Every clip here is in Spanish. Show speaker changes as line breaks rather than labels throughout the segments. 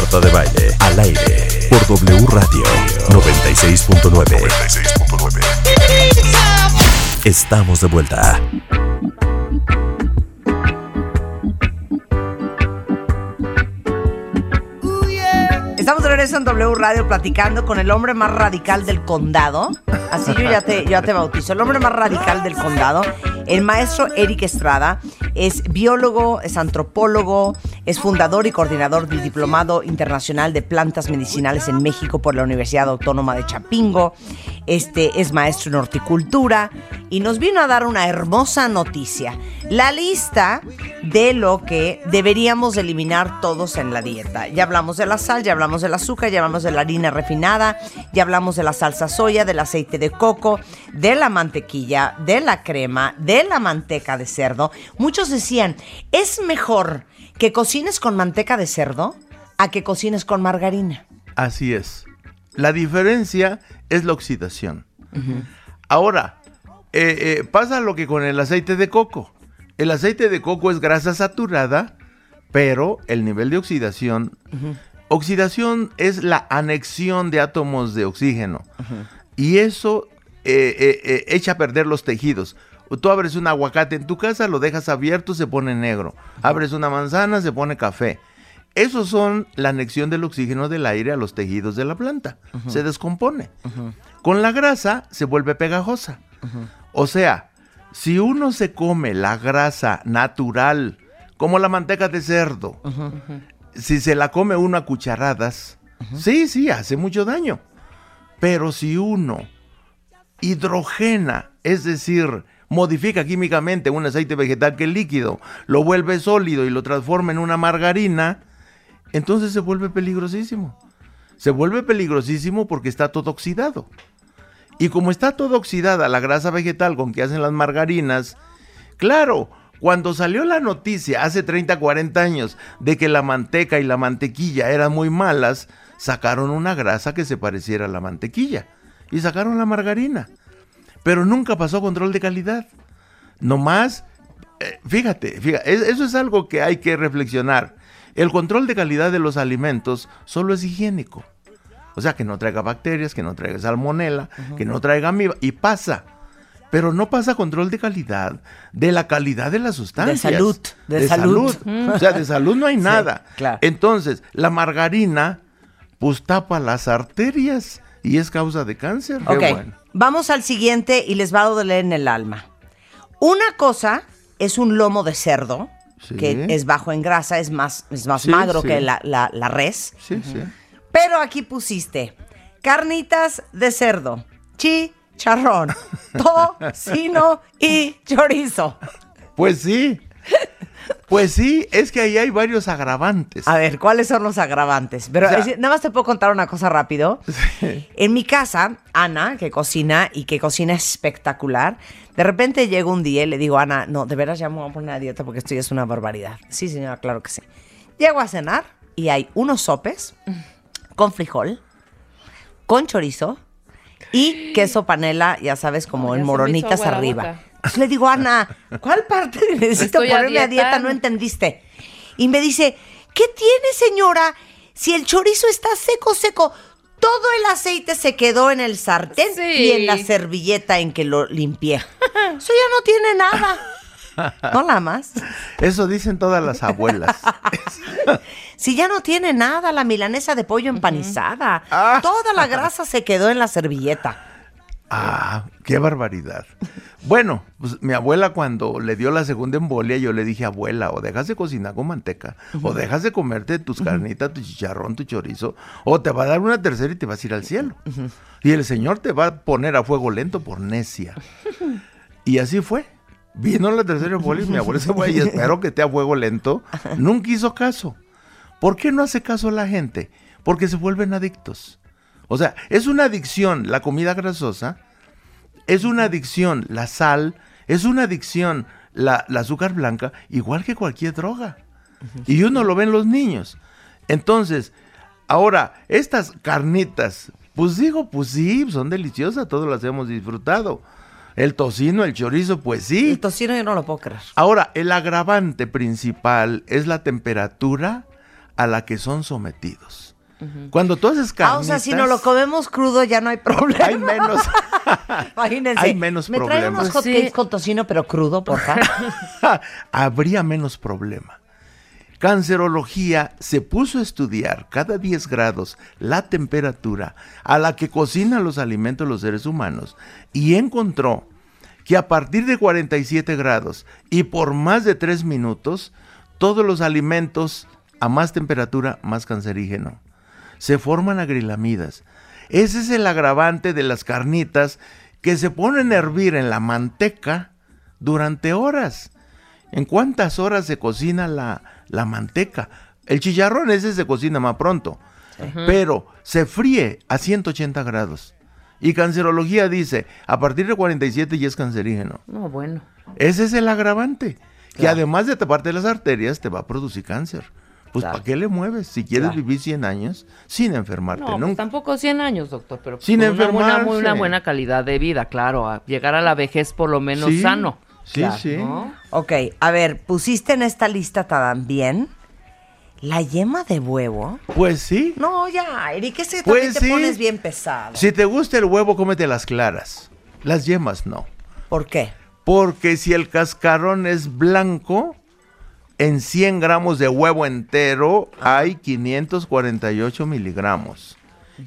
Marta de Baile, al aire, por W Radio 96.9. Estamos de vuelta.
Estamos de regreso en W Radio platicando con el hombre más radical del condado. Así yo ya te, yo ya te bautizo. El hombre más radical del condado, el maestro Eric Estrada, es biólogo, es antropólogo, es fundador y coordinador del Diplomado Internacional de Plantas Medicinales en México por la Universidad Autónoma de Chapingo. Este es maestro en horticultura y nos vino a dar una hermosa noticia. La lista de lo que deberíamos eliminar todos en la dieta. Ya hablamos de la sal, ya hablamos del azúcar, ya hablamos de la harina refinada, ya hablamos de la salsa soya, del aceite de coco, de la mantequilla, de la crema, de la manteca de cerdo. Muchos decían, es mejor que cocines con manteca de cerdo a que cocines con margarina.
Así es. La diferencia es la oxidación. Ahora, eh, eh, pasa lo que con el aceite de coco. El aceite de coco es grasa saturada, pero el nivel de oxidación... Oxidación es la anexión de átomos de oxígeno. Y eso eh, echa a perder los tejidos. Tú abres un aguacate en tu casa, lo dejas abierto, se pone negro. Abres una manzana, se pone café. Esos son la anexión del oxígeno del aire a los tejidos de la planta. Se descompone. Con la grasa se vuelve pegajosa. O sea, si uno se come la grasa natural, como la manteca de cerdo, si se la come uno a cucharadas, sí, sí, hace mucho daño. Pero si uno hidrogena, es decir, modifica químicamente un aceite vegetal que es líquido, lo vuelve sólido y lo transforma en una margarina, entonces se vuelve peligrosísimo. Se vuelve peligrosísimo porque está todo oxidado. Y como está todo oxidada la grasa vegetal con que hacen las margarinas, claro, cuando salió la noticia hace 30, 40 años de que la manteca y la mantequilla eran muy malas, sacaron una grasa que se pareciera a la mantequilla y sacaron la margarina pero nunca pasó control de calidad. Nomás, eh, fíjate, fíjate, eso es algo que hay que reflexionar. El control de calidad de los alimentos solo es higiénico. O sea, que no traiga bacterias, que no traiga salmonela, que no traiga amiba. Y pasa. Pero no pasa control de calidad, de la calidad de las sustancias.
De salud.
De, salud. O sea, de salud no hay nada. Entonces, la margarina, pues tapa las arterias y es causa de cáncer.
Ok, vamos al siguiente y les va a doler en el alma. Una cosa es un lomo de cerdo, que es bajo en grasa, es más, es más magro que la, la, res.
Sí, sí.
Pero aquí pusiste carnitas de cerdo, chicharrón, tocino y chorizo.
Pues sí. Pues sí, es que ahí hay varios agravantes.
A ver, ¿cuáles son los agravantes? Pero nada más te puedo contar una cosa rápido. En mi casa, Ana, que cocina y que cocina espectacular, de repente llega un día y le digo, Ana, no, de veras ya me voy a poner a dieta porque esto ya es una barbaridad. Sí, señora, claro que sí. Llego a cenar y hay unos sopes con frijol, con chorizo y queso panela, ya sabes, como en moronitas arriba. Le digo, Ana, ¿cuál parte necesito ponerme a dieta? No entendiste. Y me dice, ¿qué tiene, señora? Si el chorizo está seco, seco, todo el aceite se quedó en el sartén y en la servilleta en que lo limpié. Eso ya no tiene nada. No la más.
Eso dicen todas las abuelas.
si ya no tiene nada, la milanesa de pollo empanizada. Ah. Toda la grasa se quedó en la servilleta.
Ah, qué barbaridad. Bueno, pues mi abuela cuando le dio la segunda embolia, yo le dije, abuela, o dejas de cocinar con manteca, o dejas de comerte tus carnitas, tu chicharrón, tu chorizo, o te va a dar una tercera y te vas a ir al cielo. Y el Señor te va a poner a fuego lento por necia. Y así fue. Vino la tercera embolia y mi abuela se fue y espero que esté a fuego lento. Nunca hizo caso. ¿Por qué no hace caso la gente? Porque se vuelven adictos. O sea, es una adicción la comida grasosa, es una adicción la sal, es una adicción la, azúcar blanca, igual que cualquier droga. Y uno lo ven los niños. Entonces, ahora, estas carnitas, pues digo, pues sí, son deliciosas, todos las hemos disfrutado. El tocino, el chorizo, pues sí.
El tocino yo no lo puedo creer.
Ahora, el agravante principal es la temperatura a la que son sometidos. Cuando tú haces
Ah,
carnitas...
o sea, si no lo comemos crudo ya no hay problema.
Hay menos...
Imagínense.
hay menos
¿Me traen
problemas.
unos
sí.
hotcakes con tocino pero crudo, por favor?
habría menos problema. Cancerología se puso a estudiar cada 10 grados la temperatura a la que cocinan los alimentos los seres humanos y encontró que a partir de 47 grados y por más de 3 minutos, todos los alimentos a más temperatura, más cancerígeno. Se forman agrilamidas. Ese es el agravante de las carnitas que se ponen a hervir en la manteca durante horas. ¿En cuántas horas se cocina la, la manteca? El chicharrón ese se cocina más pronto, pero se fríe a 180 grados. Y cancerología dice, a partir de 47 ya es cancerígeno.
No, bueno.
Ese es el agravante, que además de taparte las arterias, te va a producir cáncer. Pues
Claro.
¿para qué le mueves si quieres
Claro.
vivir 100 años sin enfermarte
No, pues
nunca?
tampoco 100 años, doctor, pero pues
Sin
una buena, una buena calidad de vida, claro, a llegar a la vejez por lo menos
Sí,
sano.
Sí,
Claro,
sí.
¿no?
ok, a ver, pusiste en esta lista también la yema de huevo.
Pues sí.
No, ya, Eric, ese
Pues
también te
sí.
pones bien pesado.
Si te gusta el huevo, cómete las claras. Las yemas no.
¿Por qué?
Porque si el cascarón es blanco, en 100 gramos de huevo entero hay 548 miligramos.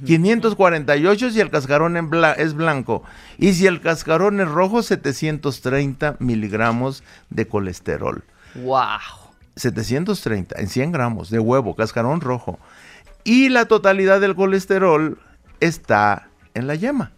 548 si el cascarón en bla- es blanco. Y si el cascarón es rojo, 730 miligramos de colesterol.
Wow.
730 en 100 gramos de huevo, cascarón rojo. Y la totalidad del colesterol está en la yema.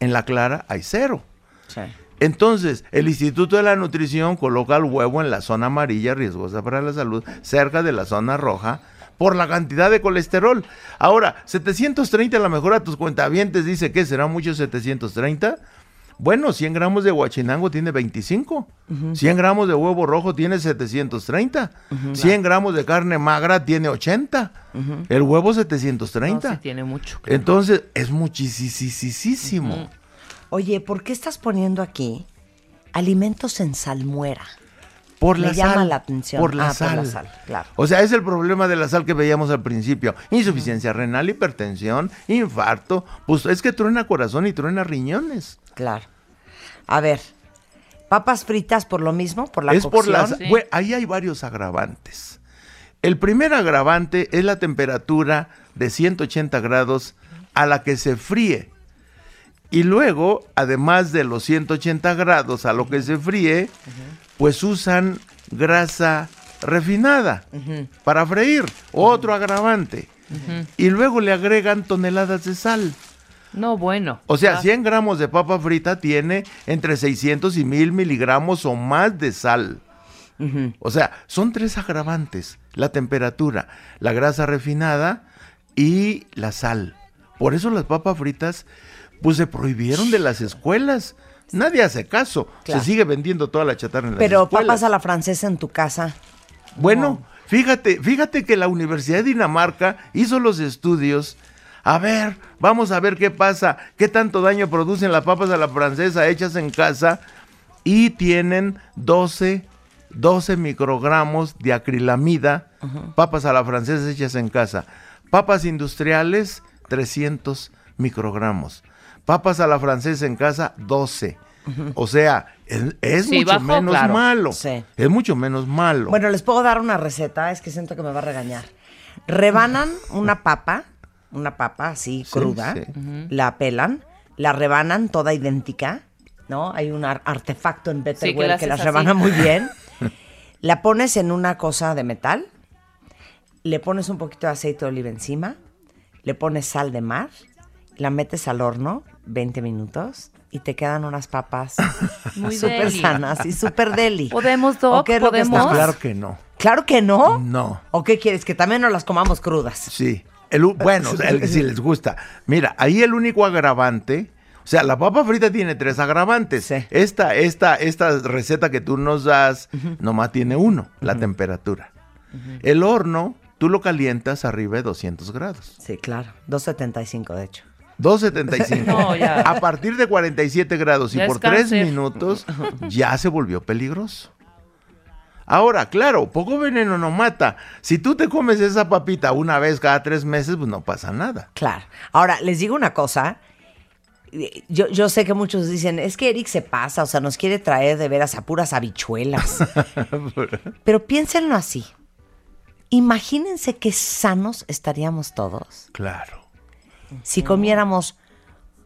En la clara hay cero.
Sí.
Entonces, el Instituto de la Nutrición coloca el huevo en la zona amarilla riesgosa para la salud, cerca de la zona roja, por la cantidad de colesterol. Ahora, 730 a lo mejor a tus cuentavientes dice que será mucho 730. Bueno, 100 gramos de guachinango tiene 25. 100 gramos de huevo rojo tiene 730. 100 gramos de carne magra tiene 80. El huevo 730.
No, sí tiene mucho. claro.
Entonces, es muchísimo.
Oye, ¿por qué estás poniendo aquí alimentos en salmuera?
Por
Me
la
llama
sal.
la atención.
Por la,
Ah, por
sal.
la sal, claro.
O sea, es el problema de la sal que veíamos al principio. Insuficiencia renal, hipertensión, infarto. Pues es que truena corazón y truena riñones.
Claro. A ver, papas fritas por lo mismo, por la
es por la
cocción?
sal.
Sí.
Güey, ahí hay varios agravantes. El primer agravante es la temperatura de 180 grados a la que se fríe. Y luego, además de los 180 grados a lo que se fríe, pues usan grasa refinada para freír, otro agravante. Y luego le agregan toneladas de sal.
No, bueno.
O sea,
Ah,
100 gramos de papa frita tiene entre 600 y 1000 miligramos o más de sal. O sea, son tres agravantes. La temperatura, la grasa refinada y la sal. Por eso las papas fritas, pues se prohibieron de las escuelas. Nadie hace caso.
Claro.
Se sigue vendiendo toda la chatarra en las
Pero
escuelas.
papas a la francesa en tu casa.
Bueno, fíjate, fíjate que la Universidad de Dinamarca hizo los estudios. A ver, vamos a ver qué pasa, qué tanto daño producen las papas a la francesa hechas en casa y tienen 12, 12 microgramos de acrilamida, papas a la francesa hechas en casa. Papas industriales, 300 microgramos. Papas a la francesa en casa, 12. O sea, es, es
Sí,
mucho menos
claro.
malo.
Sí.
Es mucho menos malo.
Bueno, les puedo dar una receta, es que siento que me va a regañar. Rebanan una papa, una papa así
Sí,
cruda,
sí.
la pelan, la rebanan toda idéntica, ¿no? Hay un ar- artefacto en Betterware
que
las
así.
rebana muy bien. la pones en una cosa de metal, le pones un poquito de aceite de oliva encima, le pones sal de mar, la metes al horno 20 minutos y te quedan unas papas
Muy
súper
deli.
sanas y súper deli.
¿Podemos,
¿O
Doc?
qué es lo que
¿Podemos?
Claro que no.
Claro que no.
No.
¿O qué quieres? Que también nos las comamos crudas.
Sí. El bueno, el- si les gusta. Mira, ahí el único agravante. O sea, la papa frita tiene tres agravantes.
Sí.
Esta, esta, esta receta que tú nos das, nomás tiene uno, la temperatura. El horno, tú lo calientas arriba de 200 grados.
Sí, claro. 2.75, de hecho.
275.
No, ya.
A partir de 47 grados y
Ya
por 3
cáncer.
minutos ya se volvió peligroso. Ahora, claro, poco veneno no mata. Si tú te comes esa papita una vez cada tres meses, pues no pasa nada.
Claro. Ahora, les digo una cosa. Yo, yo sé que muchos dicen, es que Eric se pasa, o sea, nos quiere traer de veras a puras habichuelas. Pero piénsenlo así. Imagínense qué sanos estaríamos todos
Claro.
Si comiéramos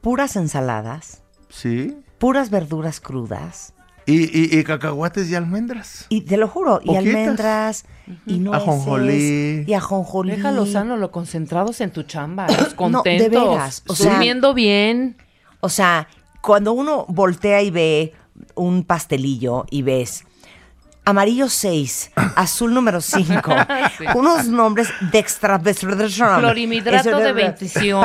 puras ensaladas,
Sí.
puras verduras crudas,
Y, y, y cacahuates y almendras.
y te lo juro, y almendras, y nueces,
Ajonjolí.
y ajonjolí.
Déjalo sano, lo concentrados en tu chamba, los contentos.
de veras, o sea-
durmiendo bien.
O sea, cuando uno voltea y ve un pastelillo y ves amarillo 6, azul número 5,
Sí.
unos nombres de extra...
Clorimidrato de bendicionina.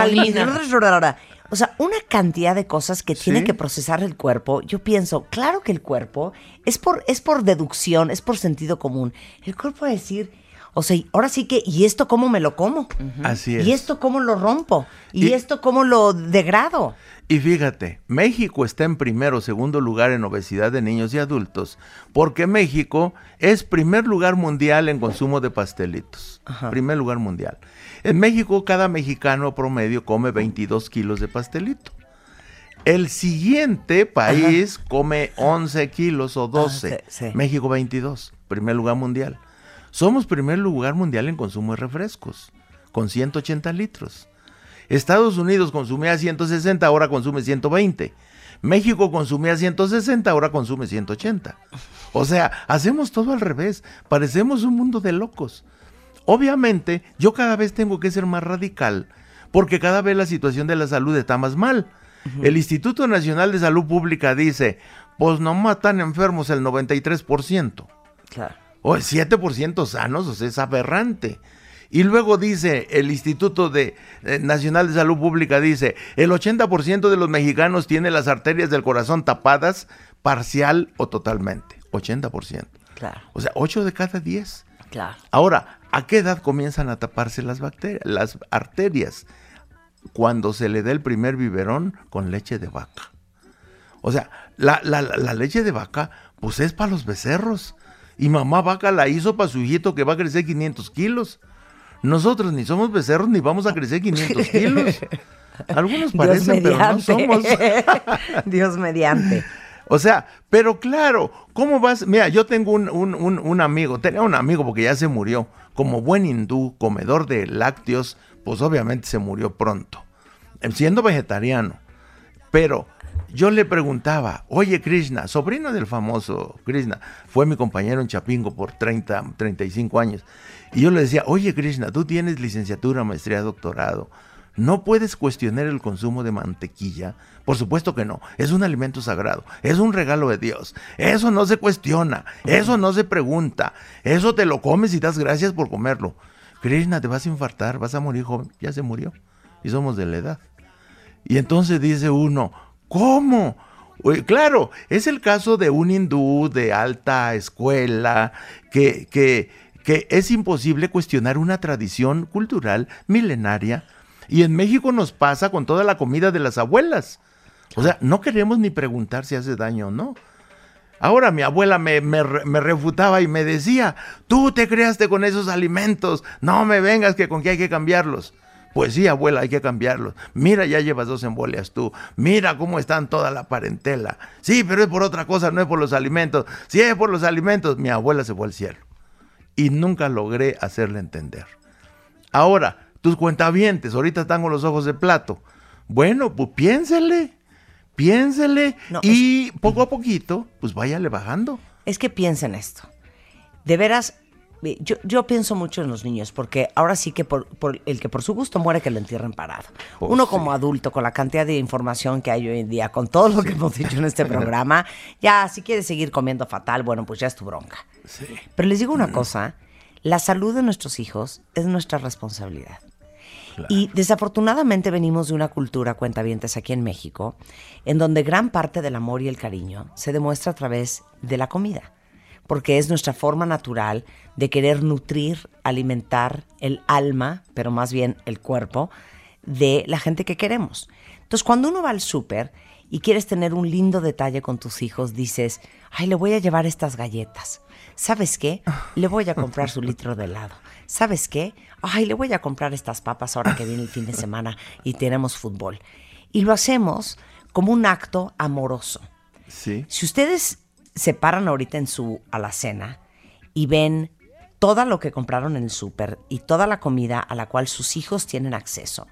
O sea, una cantidad de cosas que tiene
Sí.
que procesar el cuerpo. Yo pienso, claro que el cuerpo es por, es por deducción, es por sentido común. El cuerpo va a decir, o sea, ahora sí que, ¿y esto cómo me lo como?
Así es.
¿Y esto cómo lo rompo? ¿Y,
Y-
esto cómo lo degrado?
Y fíjate, México está en primero o segundo lugar en obesidad de niños y adultos, porque México es primer lugar mundial en consumo de pastelitos. Primer lugar mundial. En México, cada mexicano promedio come 22 kilos de pastelito. El siguiente país come 11 kilos o 12.
Ah, sí, sí.
México 22, primer lugar mundial. Somos primer lugar mundial en consumo de refrescos, con 180 litros. Estados Unidos consumía 160, ahora consume 120. México consumía 160, ahora consume 180. O sea, hacemos todo al revés. Parecemos un mundo de locos. Obviamente, yo cada vez tengo que ser más radical, porque cada vez la situación de la salud está más mal. El Instituto Nacional de Salud Pública dice, pues no matan enfermos el 93%.
Claro.
O el 7% sanos, o sea, es aberrante. Y luego dice el Instituto de, eh, Nacional de Salud Pública, dice, el 80% de los mexicanos tiene las arterias del corazón tapadas parcial o totalmente. 80%.
Claro,
O sea, 8 de cada 10.
claro.
Ahora, ¿a qué edad comienzan a taparse las bacterias, las arterias? Cuando se le da el primer biberón con leche de vaca. O sea, la, la- la- la leche de vaca, pues es para los becerros. Y mamá vaca la hizo para su hijito que va a crecer 500 kilos. Nosotros ni somos becerros ni vamos a crecer 500 kilos. Algunos parecen, pero no somos.
Dios mediante.
O sea, pero claro, ¿cómo vas? Mira, yo tengo un, un- un- un amigo, tenía un amigo porque ya se murió, como buen hindú, comedor de lácteos, pues obviamente se murió pronto, eh, siendo vegetariano. Pero yo le preguntaba, oye Krishna, sobrino del famoso Krishna, fue mi compañero en Chapingo por 30, 35 años. Y yo le decía, oye Krishna, tú tienes licenciatura, maestría, doctorado. ¿No puedes cuestionar el consumo de mantequilla? Por supuesto que no. Es un alimento sagrado. Es un regalo de Dios. Eso no se cuestiona. Eso no se pregunta. Eso te lo comes y das gracias por comerlo. Krishna, te vas a infartar, vas a morir joven. Ya se murió. Y somos de la edad. Y entonces dice uno, ¿cómo? Claro, es el caso de un hindú de alta escuela que, que, es imposible cuestionar una tradición cultural milenaria. Y en México nos pasa con toda la comida de las abuelas. O sea, no queremos ni preguntar si hace daño o no. Ahora mi abuela me, me me refutaba y me decía, tú te creaste con esos alimentos, no me vengas que con qué hay que cambiarlos. Pues sí, abuela, hay que cambiarlos. Mira, ya llevas dos embolias tú. Mira cómo están toda la parentela. Sí, pero es por otra cosa, no es por los alimentos. Si es por los alimentos, mi abuela se fue al cielo. Y nunca logré hacerle entender. Ahora, tus cuentavientes, ahorita están con los ojos de plato. Bueno, pues piénsele, piénsele
No,
y poco a poquito, pues váyale bajando.
Es que piensen esto. De veras, yo, yo pienso mucho en los niños, porque ahora sí que por, por el que por su gusto muere que lo entierren parado.
Oh,
Uno
sí.
como adulto, con la cantidad de información que hay hoy en día, con todo lo que hemos dicho en este programa, ya si quieres seguir comiendo fatal, bueno, pues ya es tu bronca. Pero les digo una cosa, la salud de nuestros hijos es nuestra responsabilidad. Y desafortunadamente venimos de una cultura, cuentavientes, aquí en México, en donde gran parte del amor y el cariño se demuestra a través de la comida, porque es nuestra forma natural de querer nutrir, alimentar el alma, pero más bien el cuerpo, de la gente que queremos. Entonces, cuando uno va al súper y quieres tener un lindo detalle con tus hijos, dices, ay, le voy a llevar estas galletas. ¿Sabes qué? Le voy a comprar su litro de helado. ¿Sabes qué? Ay, le voy a comprar estas papas ahora que viene el fin de semana y tenemos fútbol. Y lo hacemos como un acto amoroso.
Sí.
Si ustedes se paran ahorita en su alacena y ven todo lo que compraron en el súper y toda la comida a la cual sus hijos tienen acceso,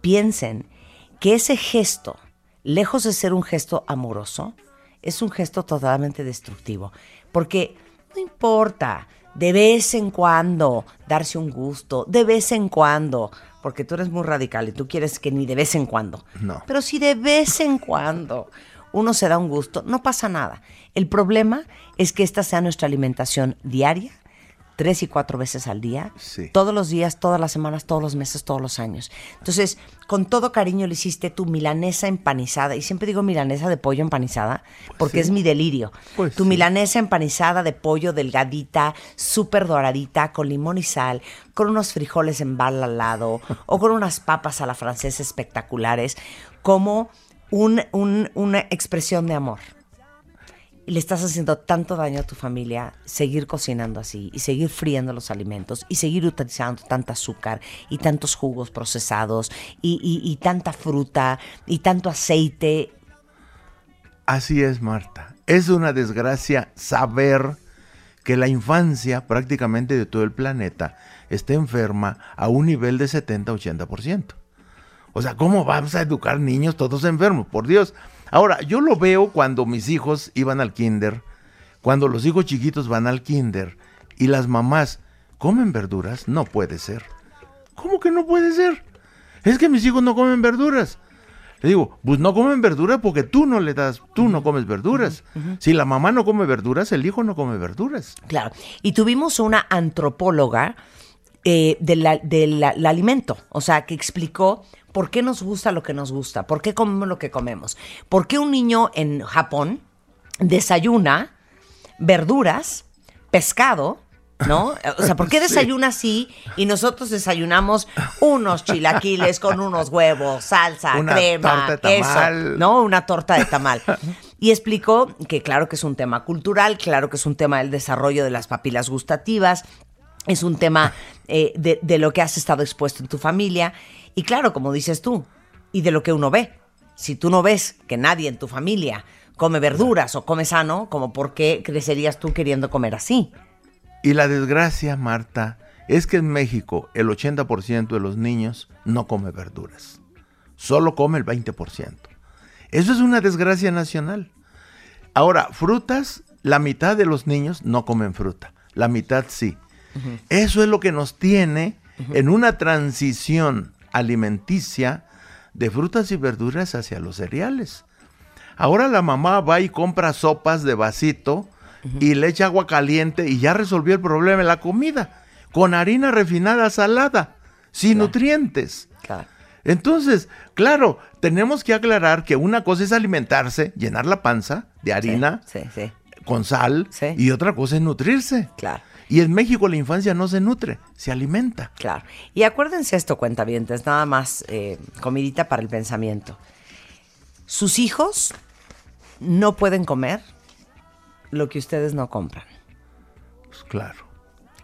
piensen que ese gesto, lejos de ser un gesto amoroso, es un gesto totalmente destructivo. Porque no importa, de vez en cuando darse un gusto, de vez en cuando, porque tú eres muy radical y tú quieres que ni de vez en cuando.
No.
Pero si de vez en cuando uno se da un gusto, no pasa nada. El problema es que esta sea nuestra alimentación diaria, tres y cuatro veces al día,
Sí.
todos los días, todas las semanas, todos los meses, todos los años. Entonces, con todo cariño le hiciste tu milanesa empanizada, y siempre digo milanesa de pollo empanizada, porque es mi delirio.
Pues
tu
sí.
milanesa empanizada de pollo delgadita, súper doradita, con limón y sal, con unos frijoles en bala al lado, o con unas papas a la francesa espectaculares, como un- un- una expresión de amor le estás haciendo tanto daño a tu familia seguir cocinando así y seguir friendo los alimentos y seguir utilizando tanta azúcar y tantos jugos procesados y, y- y tanta fruta y tanto aceite.
Así es, Marta. Es una desgracia saber que la infancia prácticamente de todo el planeta está enferma a un nivel de 70-80%. O sea, ¿cómo vamos a educar niños todos enfermos? Por Dios. Ahora, yo lo veo cuando mis hijos iban al kinder, cuando los hijos chiquitos van al kinder y las mamás comen verduras, no puede ser. ¿Cómo que no puede ser? Es que mis hijos no comen verduras. Le digo, pues no comen verduras porque tú no le das, tú no comes verduras. Si la mamá no come verduras, el hijo no come verduras.
Claro. Y tuvimos una antropóloga eh, del del alimento, o sea, que explicó por qué nos gusta lo que nos gusta, por qué comemos lo que comemos, por qué un niño en Japón desayuna verduras, pescado, ¿no? O sea, ¿por qué desayuna así y nosotros desayunamos unos chilaquiles con unos huevos, salsa,
Una
crema,
torta de
queso,
tamal.
¿no? Una torta de tamal. Y explicó que claro que es un tema cultural, claro que es un tema del desarrollo de las papilas gustativas, es un tema eh, de, lo que has estado expuesto en tu familia. Y claro, como dices tú, y de lo que uno ve. Si tú no ves que nadie en tu familia come verduras o come sano, como por qué crecerías tú queriendo comer así.
Y la desgracia, Marta, es que en México el 80% de los niños no come verduras. Solo come el 20%. Eso es una desgracia nacional. Ahora, frutas, la mitad de los niños no comen fruta, la mitad sí. Eso es lo que nos tiene en una transición alimenticia de frutas y verduras hacia los cereales. Ahora la mamá va y compra sopas de vasito y le echa agua caliente y ya resolvió el problema de la comida. Con harina refinada salada, sin nutrientes.
Claro.
Entonces, claro, tenemos que aclarar que una cosa es alimentarse, llenar la panza de harina
Sí, sí,
con sal, y otra cosa es nutrirse.
claro.
Y en México la infancia no se nutre, se alimenta.
Claro. Y acuérdense esto, cuentavientes, nada más eh, comidita para el pensamiento. Sus hijos no pueden comer lo que ustedes no compran.
Pues claro.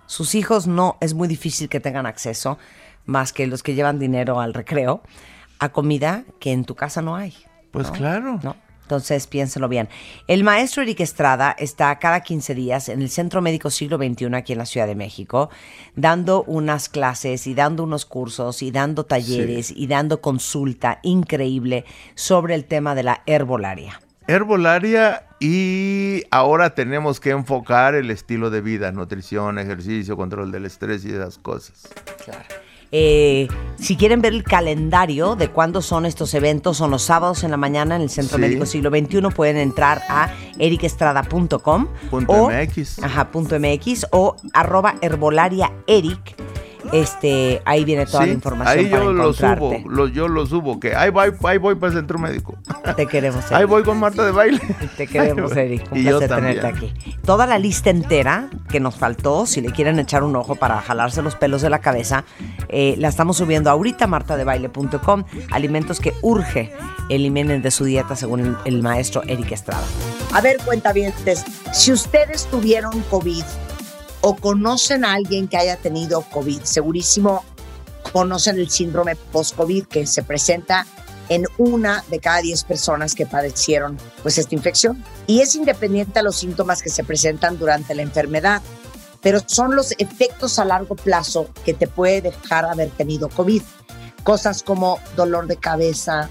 Sus hijos no, es muy difícil que tengan acceso, más que los que llevan dinero al recreo, a comida que en tu casa no hay.
Pues
¿no?
claro.
¿No? Entonces, piénselo bien. El maestro Eric Estrada está cada 15 días en el Centro Médico Siglo XXI aquí en la Ciudad de México, dando unas clases y dando unos cursos y dando talleres y dando consulta increíble sobre el tema de la herbolaria.
Herbolaria y ahora tenemos que enfocar el estilo de vida, nutrición, ejercicio, control del estrés y esas cosas.
Eh, si quieren ver el calendario de cuándo son estos eventos, son los sábados en la mañana en el Centro
Sí.
Médico Siglo XXI, pueden entrar a ericestrada.com o,
MX.
Ajá, punto MX o arroba herbolaria eric
Este, ahí viene toda
Sí,
la información
ahí
para
yo lo subo, lo- yo lo subo, que ahí voy, ahí voy para el centro médico.
Te queremos,
Ahí
Eric.
voy con Marta de baile.
Te queremos, Eric. Un
Y yo
placer tenerte aquí. Toda la lista entera que nos faltó, si le quieren echar un ojo para jalarse los pelos de la cabeza, eh, la estamos subiendo ahorita a martadebaile.com. Alimentos que urge eliminen de su dieta según el, el maestro Eric Estrada.
A ver, cuentavientes, si ustedes tuvieron COVID o conocen a alguien que haya tenido COVID, segurísimo conocen el síndrome post-COVID que se presenta en una de cada 10 personas que padecieron pues esta infección. Y es independiente a los síntomas que se presentan durante la enfermedad, pero son los efectos a largo plazo que te puede dejar haber tenido COVID. Cosas como dolor de cabeza,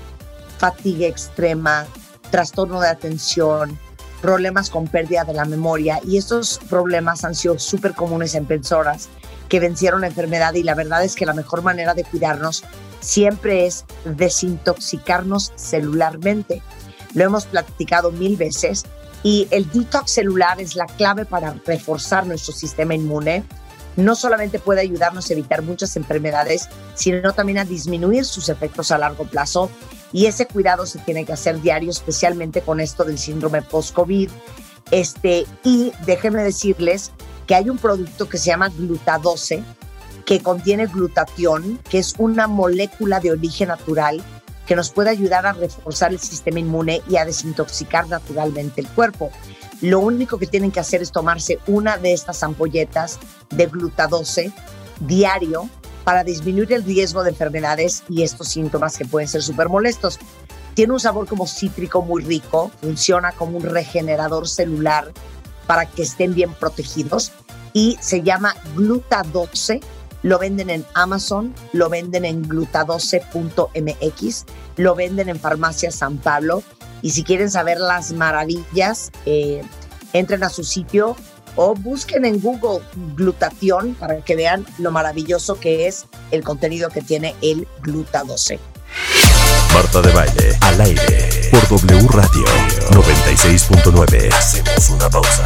fatiga extrema, trastorno de atención, problemas con pérdida de la memoria y estos problemas han sido súper comunes en personas que vencieron la enfermedad y la verdad es que la mejor manera de cuidarnos siempre es desintoxicarnos celularmente. Lo hemos platicado mil veces y el detox celular es la clave para reforzar nuestro sistema inmune. No solamente puede ayudarnos a evitar muchas enfermedades, sino también a disminuir sus efectos a largo plazo y ese cuidado se tiene que hacer diario, especialmente con esto del síndrome post-COVID. Este, y déjenme decirles que hay un producto que se llama glutadose, que contiene glutatión, que es una molécula de origen natural que nos puede ayudar a reforzar el sistema inmune y a desintoxicar naturalmente el cuerpo. Lo único que tienen que hacer es tomarse una de estas ampolletas de glutadose diario para disminuir el riesgo de enfermedades y estos síntomas que pueden ser súper molestos. Tiene un sabor como cítrico muy rico, funciona como un regenerador celular para que estén bien protegidos y se llama Glutadose. Lo venden en Amazon, lo venden en glutadose.mx, lo venden en Farmacia San Pablo y si quieren saber las maravillas, eh, entren a su sitio o busquen en Google glutatión para que vean lo maravilloso que es el contenido que tiene el glutadose.
Marta de baile al aire por W Radio 96.9. Hacemos una pausa.